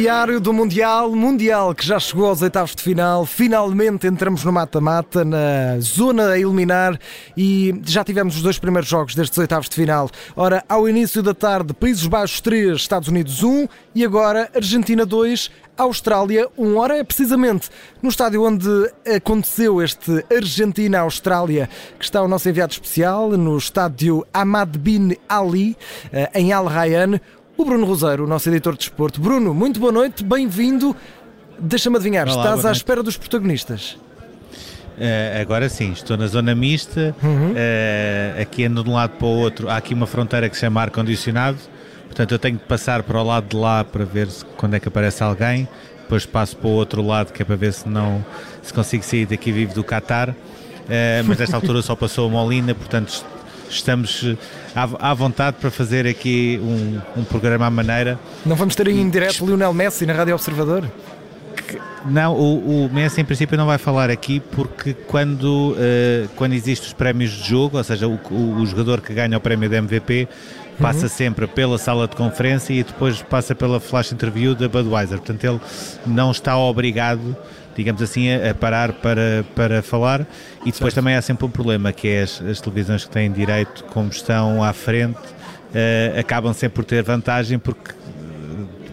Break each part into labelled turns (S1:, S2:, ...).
S1: diário do Mundial, Mundial que já chegou aos oitavos de final. Finalmente entramos no mata-mata, na zona a eliminar e já tivemos os dois primeiros jogos destes oitavos de final. Ora, ao início da tarde, Países Baixos 3, Estados Unidos 1 e agora Argentina 2, Austrália 1. Ora, é precisamente no estádio onde aconteceu este Argentina-Austrália que está o nosso enviado especial, no estádio Ahmad Bin Ali, eh, em Al Rayyan o Bruno Roseiro, o nosso editor de desporto. Bruno, muito boa noite, bem-vindo. Deixa-me adivinhar, Olá, estás à espera dos protagonistas?
S2: Uh, agora sim, estou na zona mista, uhum. uh, aqui ando de um lado para o outro, há aqui uma fronteira que se chama ar-condicionado, portanto eu tenho de passar para o lado de lá para ver se, quando é que aparece alguém, depois passo para o outro lado que é para ver se não se consigo sair daqui vivo do Qatar, uh, mas nesta altura só passou a Molina, portanto estamos à, à vontade para fazer aqui um, um, programa à maneira.
S1: Não vamos ter em direto Lionel Messi na Rádio Observador?
S2: Não, o, o, Messi em princípio não vai falar aqui porque quando, uh, quando existem os prémios de jogo, ou seja, o, o, o jogador que ganha o prémio de MVP passa uhum. sempre pela sala de conferência e depois passa pela flash interview da Budweiser. Portanto, ele não está obrigado digamos assim, a, parar para, para falar. E depois certo. também há sempre um problema, que é as, as televisões que têm direito, como estão à frente, uh, acabam sempre por ter vantagem, porque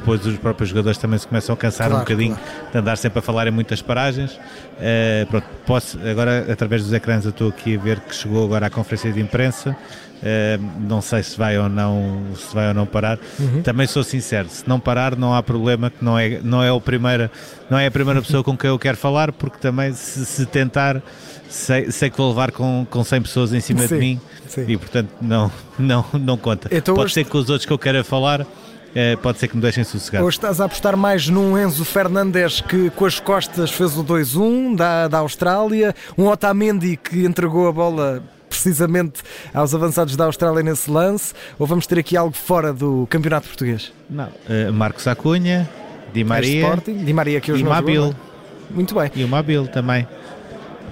S2: depois os próprios jogadores também se começam a cansar claro, um bocadinho claro. de andar sempre a falar em muitas paragens. Uh, pronto, posso, agora através dos ecrãs eu estou aqui a ver que chegou agora à conferência de imprensa. Uh, não sei se vai ou não se vai ou não parar. Uhum. Também sou sincero, se não parar não há problema, que não é não é o primeira não é a primeira pessoa com quem eu quero falar, porque também se, se tentar sei, sei que vou levar com, com 100 pessoas em cima sim, de mim sim. e portanto não não não conta. Então, Pode ser que os outros que eu quero falar pode ser que me deixem sossegado.
S1: Ou estás a apostar mais num Enzo Fernandes que com as costas fez o 2-1 da, da Austrália, um Otamendi que entregou a bola precisamente aos avançados da Austrália nesse lance? Ou vamos ter aqui algo fora do campeonato português?
S2: Não, uh, Marcos Acunha, Di Maria,
S1: Sporting, Di Maria que hoje e Mabil. Muito bem.
S2: E o Mabil também.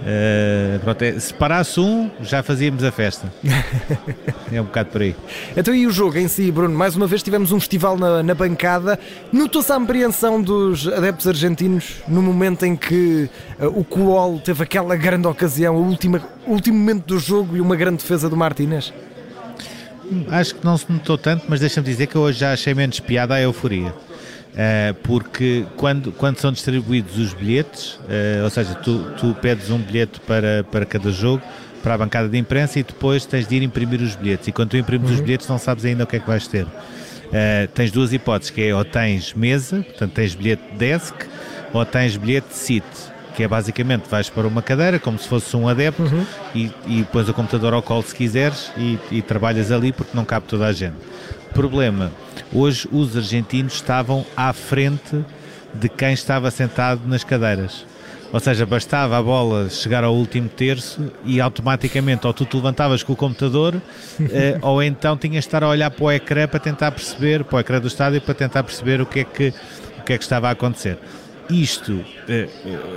S2: Uh, pronto, é, se parasse um, já fazíamos a festa. é um bocado por aí.
S1: Então, e o jogo em si, Bruno? Mais uma vez tivemos um festival na, na bancada. Notou-se a apreensão dos adeptos argentinos no momento em que uh, o Cool teve aquela grande ocasião, o último, último momento do jogo e uma grande defesa do Martínez?
S2: Acho que não se notou tanto, mas deixa-me dizer que hoje já achei menos piada a euforia. Uh, porque quando, quando são distribuídos os bilhetes, uh, ou seja, tu, tu pedes um bilhete para, para cada jogo, para a bancada de imprensa e depois tens de ir imprimir os bilhetes. E quando tu imprimes uhum. os bilhetes, não sabes ainda o que é que vais ter. Uh, tens duas hipóteses, que é ou tens mesa, portanto tens bilhete desk, ou tens bilhete seat, que é basicamente vais para uma cadeira, como se fosse um adepto, uhum. e, e pões o computador ao colo se quiseres e, e trabalhas ali porque não cabe toda a gente. Problema, hoje os argentinos estavam à frente de quem estava sentado nas cadeiras. Ou seja, bastava a bola chegar ao último terço e automaticamente ou tu te levantavas com o computador eh, ou então tinhas de estar a olhar para o ecrã para tentar perceber, para o ecrã do estádio para tentar perceber o que é que, o que, é que estava a acontecer. Isto, eh,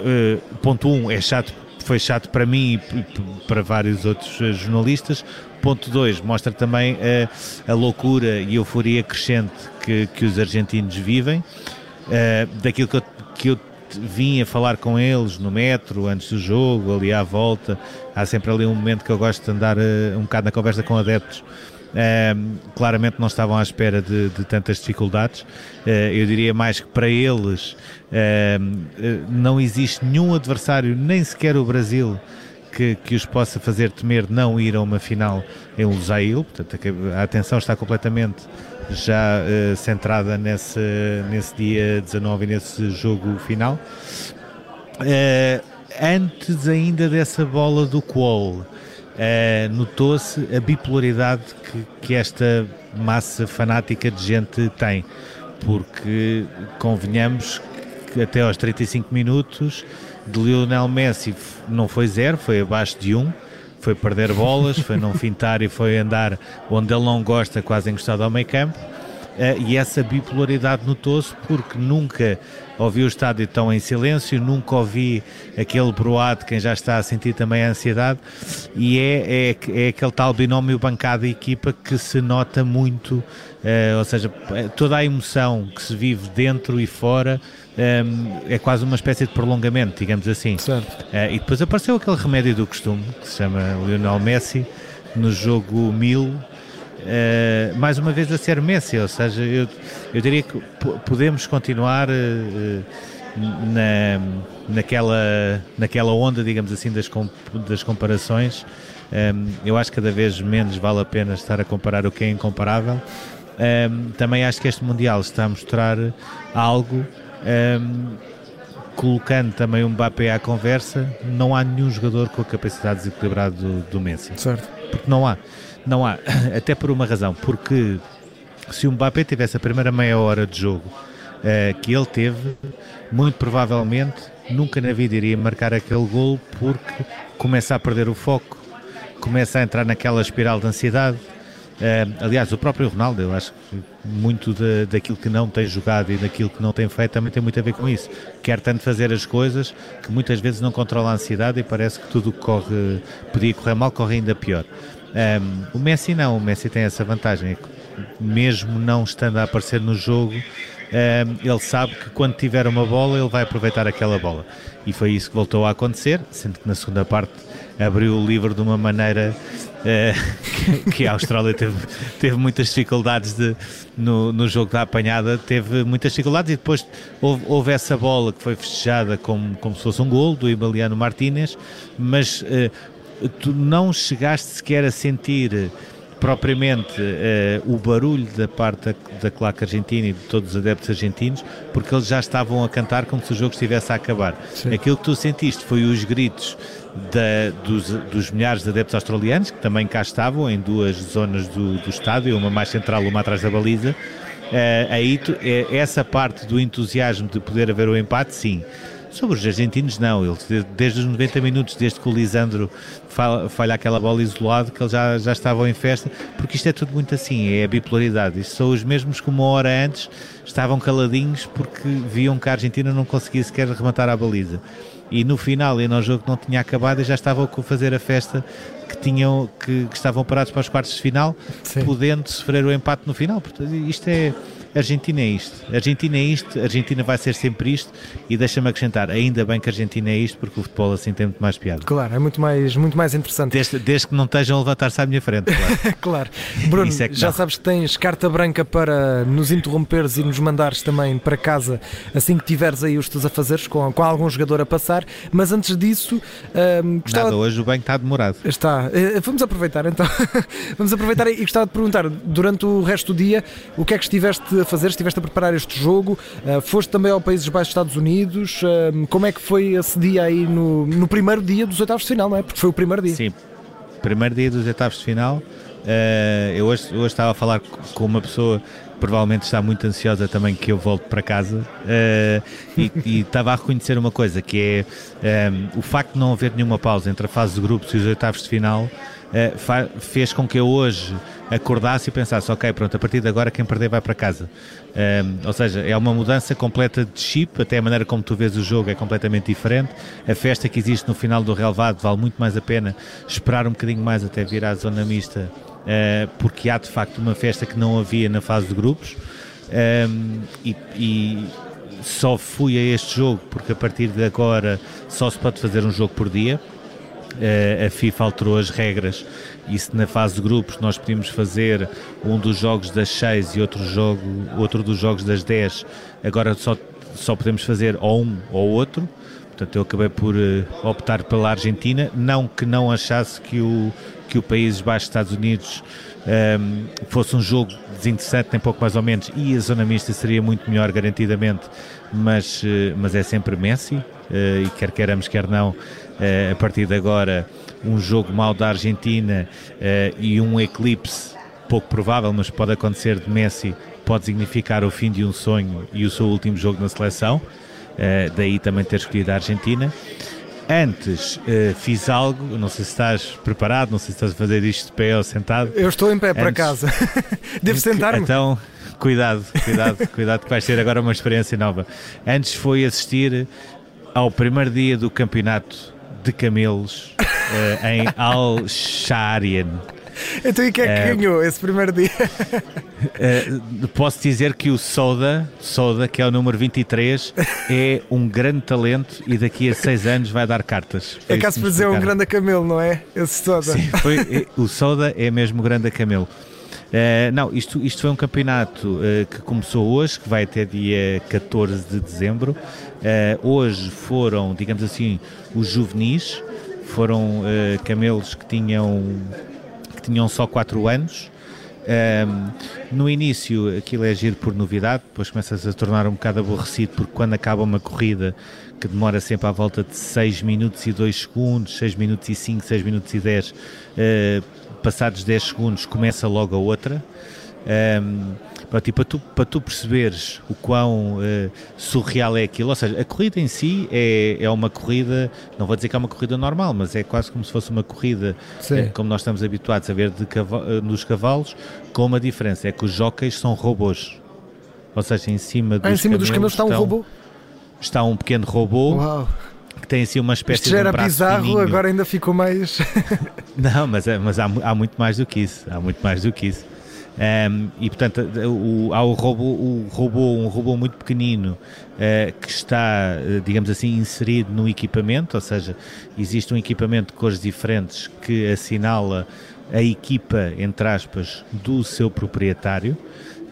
S2: eh, ponto 1, um, é chato, foi chato para mim e para vários outros jornalistas, Ponto 2, mostra também a, a, loucura e euforia crescente que, que os argentinos vivem, uh, daquilo que eu, que eu vim a falar com eles no metro, antes do jogo, ali à volta. Há sempre ali um momento que eu gosto de andar uh, um bocado na conversa com adeptos. Uh, claramente não estavam à espera de, de tantas dificuldades. Uh, eu diria mais que para eles não existe nenhum adversário, nem sequer o Brasil, que, que os possa fazer temer não ir a uma final em Lusail, portanto a atenção está completamente já uh, centrada nesse, nesse dia 19 e nesse jogo final. Uh, antes ainda dessa bola do Qual, uh, notou-se a bipolaridade que, que esta massa fanática de gente tem, porque convenhamos que até aos 35 minutos de Lionel Messi não foi zero, foi abaixo de um. Foi perder bolas, foi não fintar e foi andar onde ele não gosta, quase encostado ao meio campo. E essa bipolaridade notou-se porque nunca ouvi o estádio tão em silêncio, nunca ouvi aquele broado quem já está a sentir também a ansiedade e é, é, é aquele tal binómio bancada-equipa que se nota muito, uh, ou seja, toda a emoção que se vive dentro e fora um, ehm, é quase uma espécie de prolongamento, digamos assim. Uh, e depois apareceu aquele remédio do costume que se chama Lionel Messi no jogo 1000 Uh, mais uma vez a ser Messi, ou seja, eu, eu diria que podemos continuar uh, na, naquela, naquela onda, digamos assim, das, das comparações. Um, ehm, eu acho que cada vez menos vale a pena estar a comparar o que é incomparável. Um, também acho que este Mundial está a mostrar algo, um, colocando também um Mbappé à conversa. Não há nenhum jogador com a capacidade desequilibrada do, do Messi.
S1: Certo.
S2: Porque não há. Não há, até por uma razão, porque se o Mbappé tivesse a primeira meia hora de jogo uh, que ele teve, muito provavelmente nunca na vida iria marcar aquele gol porque começa a perder o foco, começa a entrar naquela espiral de ansiedade. Uh, aliás, o próprio Ronaldo, eu acho que muito de, daquilo que não tem jogado e daquilo que não tem feito também tem muito a ver com isso. Quer tanto fazer as coisas que muitas vezes não controla a ansiedade e parece que tudo que corre, podia correr mal, corre ainda pior. Um, o Messi não, o Messi tem essa vantagem, é mesmo não estando a aparecer no jogo, um, ele sabe que quando tiver uma bola ele vai aproveitar aquela bola. E foi isso que voltou a acontecer, sendo que na segunda parte abriu o livro de uma maneira uh, que, a Austrália teve, teve muitas dificuldades de, no, no jogo da apanhada, teve muitas dificuldades e depois houve, houve essa bola que foi festejada como, como se fosse um gol do Emiliano Martínez, mas uh, tu não chegaste sequer a sentir propriamente uh, o barulho da parte da, da claque argentina e de todos os adeptos argentinos, porque eles já estavam a cantar como se o jogo estivesse a acabar. Sim. Aquilo que tu sentiste foi os gritos da, dos, dos, milhares de adeptos australianos, que também cá estavam, em duas zonas do, do estádio, uma mais central, uma atrás da baliza. Uh, aí tu, é, essa parte do entusiasmo de poder haver o empate, sim. Sobre os argentinos, não. Eles, desde os 90 minutos, desde que o Lisandro falha aquela bola isolado, que eles já, já estavam em festa, porque isto é tudo muito assim, é a bipolaridade. Isto são os mesmos que uma hora antes estavam caladinhos porque viam que a Argentina não conseguia sequer rematar a baliza. E no final, e no jogo que não tinha acabado, já estavam a fazer a festa que tinham que, que estavam parados para os quartos de final, Sim. podendo sofrer o empate no final. Portanto, isto é Argentina é isto. Argentina é isto, Argentina vai ser sempre isto e deixa-me acrescentar, ainda bem que a Argentina é isto porque o futebol assim tem muito mais piada.
S1: Claro, é muito mais, muito mais interessante.
S2: Desde, desde que não estejam a levantar-se à minha frente, claro.
S1: claro. Bruno, é já não. sabes que tens carta branca para nos interromperes e nos mandares também para casa assim que tiveres aí os teus afazeres com, com algum jogador a passar, mas antes disso
S2: um, gostava... Nada, hoje o banho está demorado.
S1: Está. Eh, vamos aproveitar então. vamos aproveitar e gostava de perguntar, durante o resto do dia, o que é que estiveste a fazer? Estiveste a preparar este jogo, uh, foste também ao Países Baixos Estados Unidos. Uh, como é que foi esse dia aí no, no primeiro dia dos oitavos de final, não é? Porque foi o primeiro dia.
S2: Sim, primeiro dia dos oitavos de final. Uh, eu hoje, hoje estava a falar com uma pessoa provavelmente está muito ansiosa também que eu volte para casa e, e, estava a reconhecer uma coisa que é o facto de não haver nenhuma pausa entre a fase de grupos e os oitavos de final uh, fez com que eu hoje acordasse e pensasse, ok, pronto, a partir de agora quem perder vai para casa. Um, ou seja, é uma mudança completa de chip, até a maneira como tu vês o jogo é completamente diferente. A festa que existe no final do relevado vale muito mais a pena esperar um bocadinho mais até vir à zona mista, uh, porque há de facto uma festa que não havia na fase de grupos. Um, e, e só fui a este jogo porque a partir de agora só se pode fazer um jogo por dia eh, a FIFA alterou as regras. E se na fase de grupos nós podíamos fazer um dos jogos das 6 e outro, jogo, outro dos jogos das 10, agora só, só podemos fazer ou um ou outro. Portanto, eu acabei por uh, optar pela Argentina, não que não achasse que o, que o Países Baixos Estados Unidos um, ehm, fosse um jogo desinteressante, nem pouco mais ou menos, e a zona mista seria muito melhor garantidamente, mas, uh, mas é sempre Messi, e quer queiramos, quer não, a partir de agora um jogo mau da Argentina e um eclipse pouco provável, mas pode acontecer de Messi, pode significar o fim de um sonho e o seu último jogo na seleção, daí também ter escolhido a Argentina. Antes fiz algo, não sei se estás preparado, não sei se estás a fazer isto de pé ou sentado.
S1: Eu estou em pé,
S2: Antes-
S1: acaso. Devo sentar-me?
S2: Então, cuidado, cuidado, cuidado que vai ser agora uma experiência nova. Antes foi assistir ao primeiro dia do campeonato de camelos eh, em Al Sharian.
S1: Então e quem é que
S2: É.
S1: ganhou esse primeiro dia?
S2: Uh, posso dizer que o Soda, Soda, que é o número 23, é um grande talento e daqui a seis anos vai dar cartas. Foi
S1: É caso para dizer um grande camelo, não é? Esse toda.
S2: Sim, foi, o Soda é mesmo grande a camelo. Uh, não, isto, isto foi um campeonato uh, que começou hoje, que vai até dia 14 de dezembro. Uh, hoje foram, digamos assim, os juvenis, foram camelos que tinham, que tinham só 4 anos. Um, no início aquilo é giro por novidade, depois começas a tornar um bocado aborrecido porque quando acaba uma corrida que demora sempre à volta de 6 minutos e 2 segundos, 6 minutos e 5, 6 minutos e 10, uh, passados 10 segundos começa logo a outra. Um, pronto, e para tu, para tu perceberes o quão uh, surreal é aquilo, ou seja, a corrida em si é, é uma corrida, não vou dizer que é uma corrida normal, mas é quase como se fosse uma corrida eh, como nós estamos habituados a ver de cava- eh, nos cavalos, com uma diferença, é que os jockeys são robôs. Ou seja, em cima dos
S1: Ah, em cima dos camelos está um robô?
S2: Está um pequeno robô
S1: Uau.
S2: que tem assim uma espécie
S1: Isto já
S2: de um
S1: era bizarro,
S2: fininho.
S1: agora ainda ficou mais.
S2: Não, mas, é- mas há, há muito mais do que isso. Há muito mais do que isso. Ehm, e portanto o, há o robô, o robô, um robô muito pequenino eh, que está, eh, digamos assim, inserido no equipamento, ou seja, existe um equipamento de cores diferentes que assinala a equipa, entre aspas, do seu proprietário.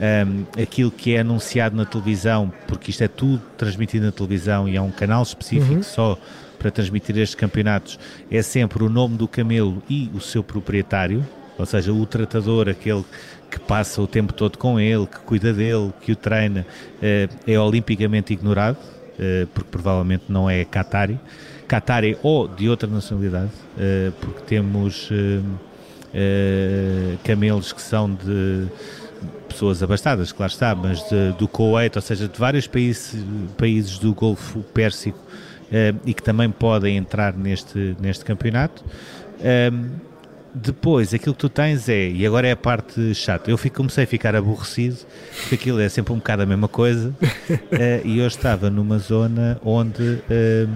S2: Ehm, aquilo que é anunciado na televisão, porque isto é tudo transmitido na televisão e há um canal específico só para transmitir estes campeonatos, é sempre o nome do camelo e o seu proprietário, ou seja, o tratador, aquele que passa o tempo todo com ele, que cuida dele, que o treina, eh, é olimpicamente ignorado, eh, porque provavelmente não é Qatari. Qatari ou de outra nacionalidade, eh, porque temos camelos que são de pessoas abastadas, claro está, mas de- do Kuwait, ou seja, de vários países, países do Golfo Pérsico e que também podem entrar neste, neste campeonato. Ehm, depois, aquilo que tu tens é, e agora é a parte chata, eu fico, comecei a ficar aborrecido, porque aquilo é sempre um bocado a mesma coisa, eh, e eu estava numa zona onde ehm,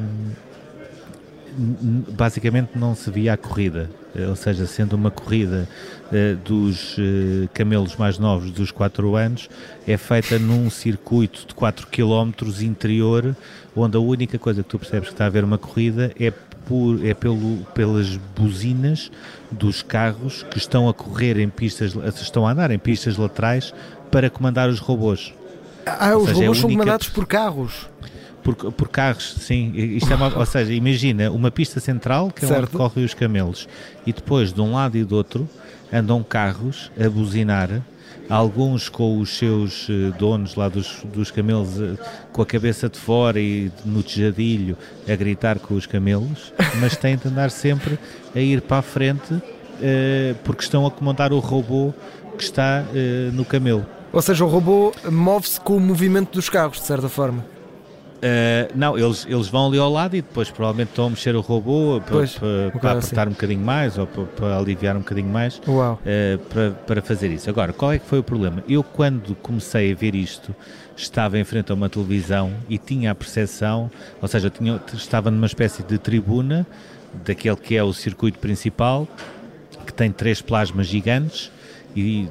S2: n- n- basicamente não se via a corrida, Eh, ou seja, sendo uma corrida eh, dos eh, camelos mais novos dos 4 anos, é feita num circuito de 4 km interior, onde a única coisa que tu percebes que está a haver uma corrida é, por, é pelo, pelas buzinas dos carros que estão a correr em pistas, estão a andar em pistas laterais para comandar os robôs.
S1: Ah,
S2: Ou
S1: os
S2: seja, é
S1: robôs são
S2: única-
S1: comandados por carros.
S2: Por, por carros, sim. Isto é uma- ou seja, imagina uma pista central que é onde
S1: Certo.
S2: correm os camelos e depois de um lado e do outro andam carros a buzinar, alguns com os seus eh, donos lá dos, dos camelos eh, com a cabeça de fora e no tejadilho a gritar com os camelos, mas têm de andar sempre a ir para a frente eh, porque estão a comandar o robô que está no camelo.
S1: Ou seja, o robô move-se com o movimento dos carros, de certa forma.
S2: Uh, não, eles, eles vão ali ao lado e depois provavelmente estão a mexer o robô para,
S1: Pois,
S2: para- para apertar um bocadinho mais ou para, para aliviar um bocadinho mais uh, para, para fazer isso. Agora, qual é que foi o problema? Eu, quando comecei a ver isto, estava em frente a uma televisão e tinha a percepção, ou seja, tinha, estava numa espécie de tribuna daquele que é o circuito principal, que tem três plasmas gigantes e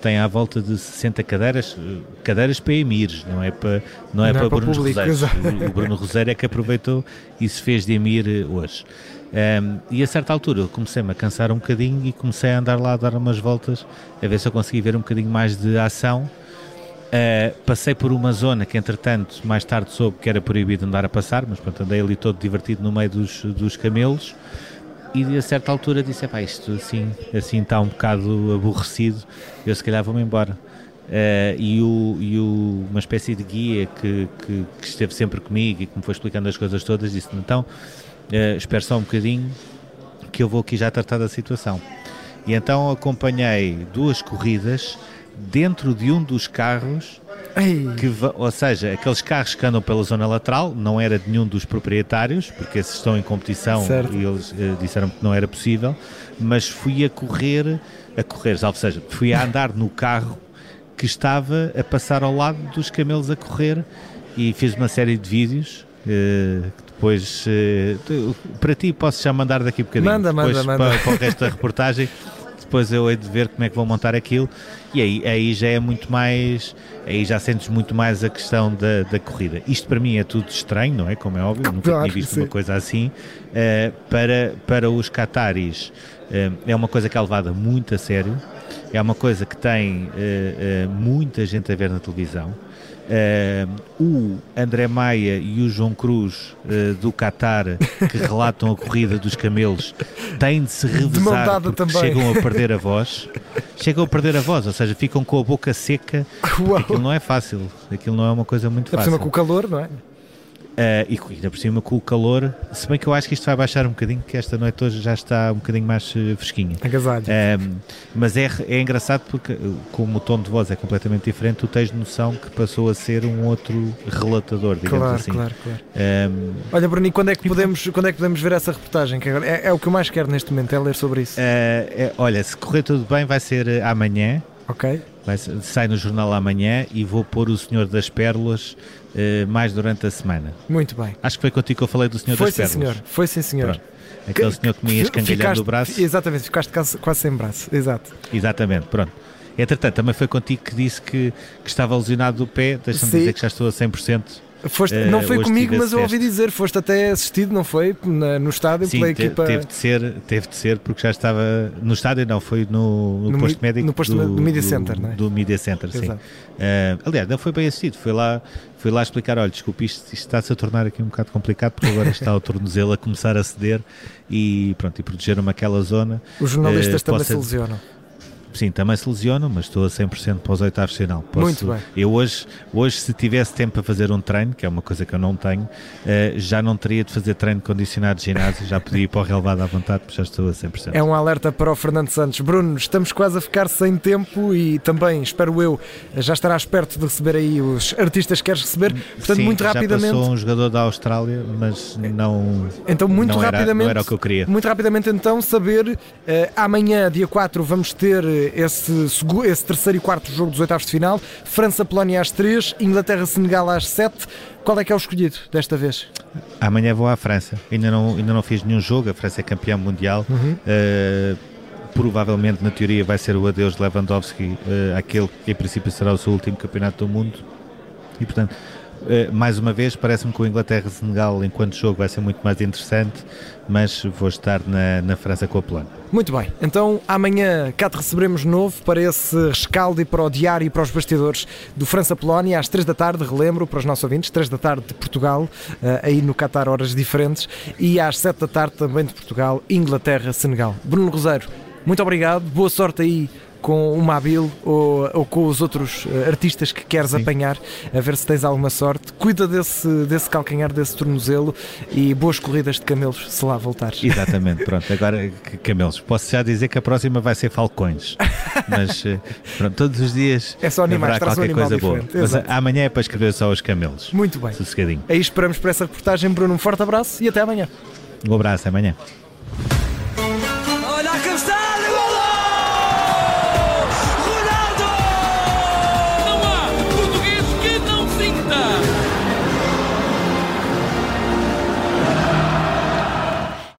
S2: tem à volta de 60 cadeiras, cadeiras para emirs, não é para, não é
S1: Não é
S2: para,
S1: para
S2: Bruno Roseiros.
S1: exato.
S2: O, Bruno Roseiro é que aproveitou e se fez de emir eh, hoje. Ehm, e a certa altura eu comecei-me a cansar um bocadinho e comecei a andar lá a dar umas voltas a ver se eu conseguia ver um bocadinho mais de ação. Uh, passei por uma zona que, entretanto, mais tarde soube que era proibido andar a passar, mas pronto, andei ali todo divertido no meio dos, dos camelos. E a certa altura disse: "Epá, isto assim, assim está um bocado aborrecido, eu se calhar vou-me embora. Uh, e o, e o- uma espécie de guia que, que, que esteve sempre comigo e que me foi explicando as coisas todas disse: Então, uh, espera só um bocadinho que eu vou aqui já tratar da situação. E então acompanhei duas corridas dentro de um dos carros Que, ou seja, aqueles carros que andam pela zona lateral não era de nenhum dos proprietários, porque esses estão em competição certo. e eles uh, disseram que não era possível, mas fui a correr, a correr, ou seja, fui a andar no carro que estava a passar ao lado dos camelos a correr e fiz uma série de vídeos. Uh, depois, uh, para ti, posso já mandar daqui um bocadinho.
S1: Manda,
S2: depois,
S1: manda, manda.
S2: Para, para o resto da reportagem. depois eu hei de ver como é que vou montar aquilo e aí, aí já é muito mais aí já sentes muito mais a questão da, da corrida. Isto para mim é tudo estranho, não é? Como é óbvio, nunca claro, tinha visto sim. uma coisa assim. Uh, para, para os cataris uh, é uma coisa que é levada muito a sério, é uma coisa que tem uh, muita gente a ver na televisão. Uh, o André Maia e o João Cruz uh, do Qatar que relatam a corrida dos camelos têm de se revezar porque também. chegam a perder a voz chegam a perder a voz, ou seja, ficam com a boca seca Uau. aquilo não é fácil aquilo não é uma coisa muito fácil
S1: com o calor, não é?
S2: Uh, e ainda por cima com o calor, se bem que eu acho que isto vai baixar um bocadinho, que esta noite hoje já está um bocadinho mais uh, fresquinha.
S1: Agasalho.
S2: Uh, mas é, é engraçado porque, como o tom de voz é completamente diferente, tu tens noção que passou a ser um outro relatador, digamos
S1: claro,
S2: assim.
S1: Claro, claro, um, Olha, Bruno, quando é, que podemos, quando é que podemos ver essa reportagem? Que agora é, é o que eu mais quero neste momento, é ler sobre isso.
S2: É, olha, se correr tudo bem, vai ser amanhã.
S1: Ok.
S2: Vai, sai no jornal amanhã e vou pôr o Senhor das Pérolas uh, mais durante a semana.
S1: Muito bem.
S2: Acho que foi contigo que eu falei do Senhor
S1: foi
S2: das Pérolas.
S1: Sim, senhor. Foi sim, senhor. Pronto.
S2: Aquele que, senhor que me ia escangalhando o braço.
S1: Exatamente, ficaste quase, quase sem braço. Exato.
S2: Exatamente, pronto. Entretanto, também foi contigo que disse que, que estava lesionado do pé. Deixa-me dizer que já estou a 100%.
S1: Foste, não foi comigo, mas eu ouvi dizer, foste até assistido, não foi? Na, no estádio
S2: Sim,
S1: pela
S2: te,
S1: equipa.
S2: Teve de, ser, teve de ser, porque já estava no estádio, não, foi no, no, no posto médico
S1: no posto do, do Media Center, não é?
S2: Do Media Center, sim. Uh, aliás, não foi bem assistido, foi lá, foi lá explicar: olha, desculpe, isto, isto está-se a tornar aqui um bocado complicado, porque agora está o tornozelo a começar a ceder e pronto, e protegeram-me aquela zona.
S1: Os jornalistas uh, também se lesionam.
S2: Sim, também se lesiono, mas estou a 100% para os oitavos de final.
S1: Posso, Muito bem.
S2: Eu hoje, hoje, se tivesse tempo para fazer um treino, que é uma coisa que eu não tenho, uh, já não teria de fazer treino condicionado de ginásio, já podia ir para o relevado à vontade, porque já estou a 100%.
S1: É um alerta para o Fernando Santos. Bruno, estamos quase a ficar sem tempo e também, espero eu, já estarás perto de receber aí os artistas que queres receber. Portanto,
S2: Sim,
S1: muito rapidamente.
S2: Já passou um jogador da Austrália, mas não.
S1: Então, muito
S2: não
S1: rapidamente. Era,
S2: não era o que eu queria.
S1: Muito rapidamente, então, saber. Uh, amanhã, dia 4, vamos ter esse esse terceiro e quarto jogo dos oitavos de final. França-Polónia às 3, Inglaterra-Senegal às 7. Qual é que é o escolhido desta vez?
S2: Amanhã vou à França. Ainda não, ainda não fiz nenhum jogo. A França é campeã mundial. Uhum. Uh, provavelmente, na teoria, vai ser o adeus de Lewandowski, uh, aquele que em princípio será o seu último campeonato do mundo. E portanto, mais uma vez, parece-me que o Inglaterra-Senegal, enquanto jogo, vai ser muito mais interessante, mas vou estar na, na França com a Polónia.
S1: Muito bem, então amanhã cá te receberemos novo para esse rescaldo e para o diário e para os bastidores do França-Polónia às 3 da tarde, relembro para os nossos ouvintes, 3 da tarde de Portugal, eh, aí no Qatar horas diferentes, e às 7 da tarde também de Portugal, Inglaterra-Senegal. Bruno Roseiro, muito obrigado, boa sorte aí com o Mabil ou, ou com os outros uh, artistas que queres Sim. apanhar, a ver se tens alguma sorte. Cuida desse, desse calcanhar, desse tornozelo e boas corridas de camelos, se lá voltares.
S2: Exatamente, pronto. Agora, camelos. Posso já dizer que a próxima vai ser falcões. Mas, eh, pronto, todos os dias
S1: é só animais,
S2: haverá qualquer
S1: um
S2: coisa
S1: diferente.
S2: boa. Exato. Mas amanhã é para escrever só os camelos.
S1: Muito bem.
S2: Sossegadinho.
S1: Aí esperamos por essa reportagem, Bruno. Um forte abraço e até amanhã.
S2: Um abraço, amanhã.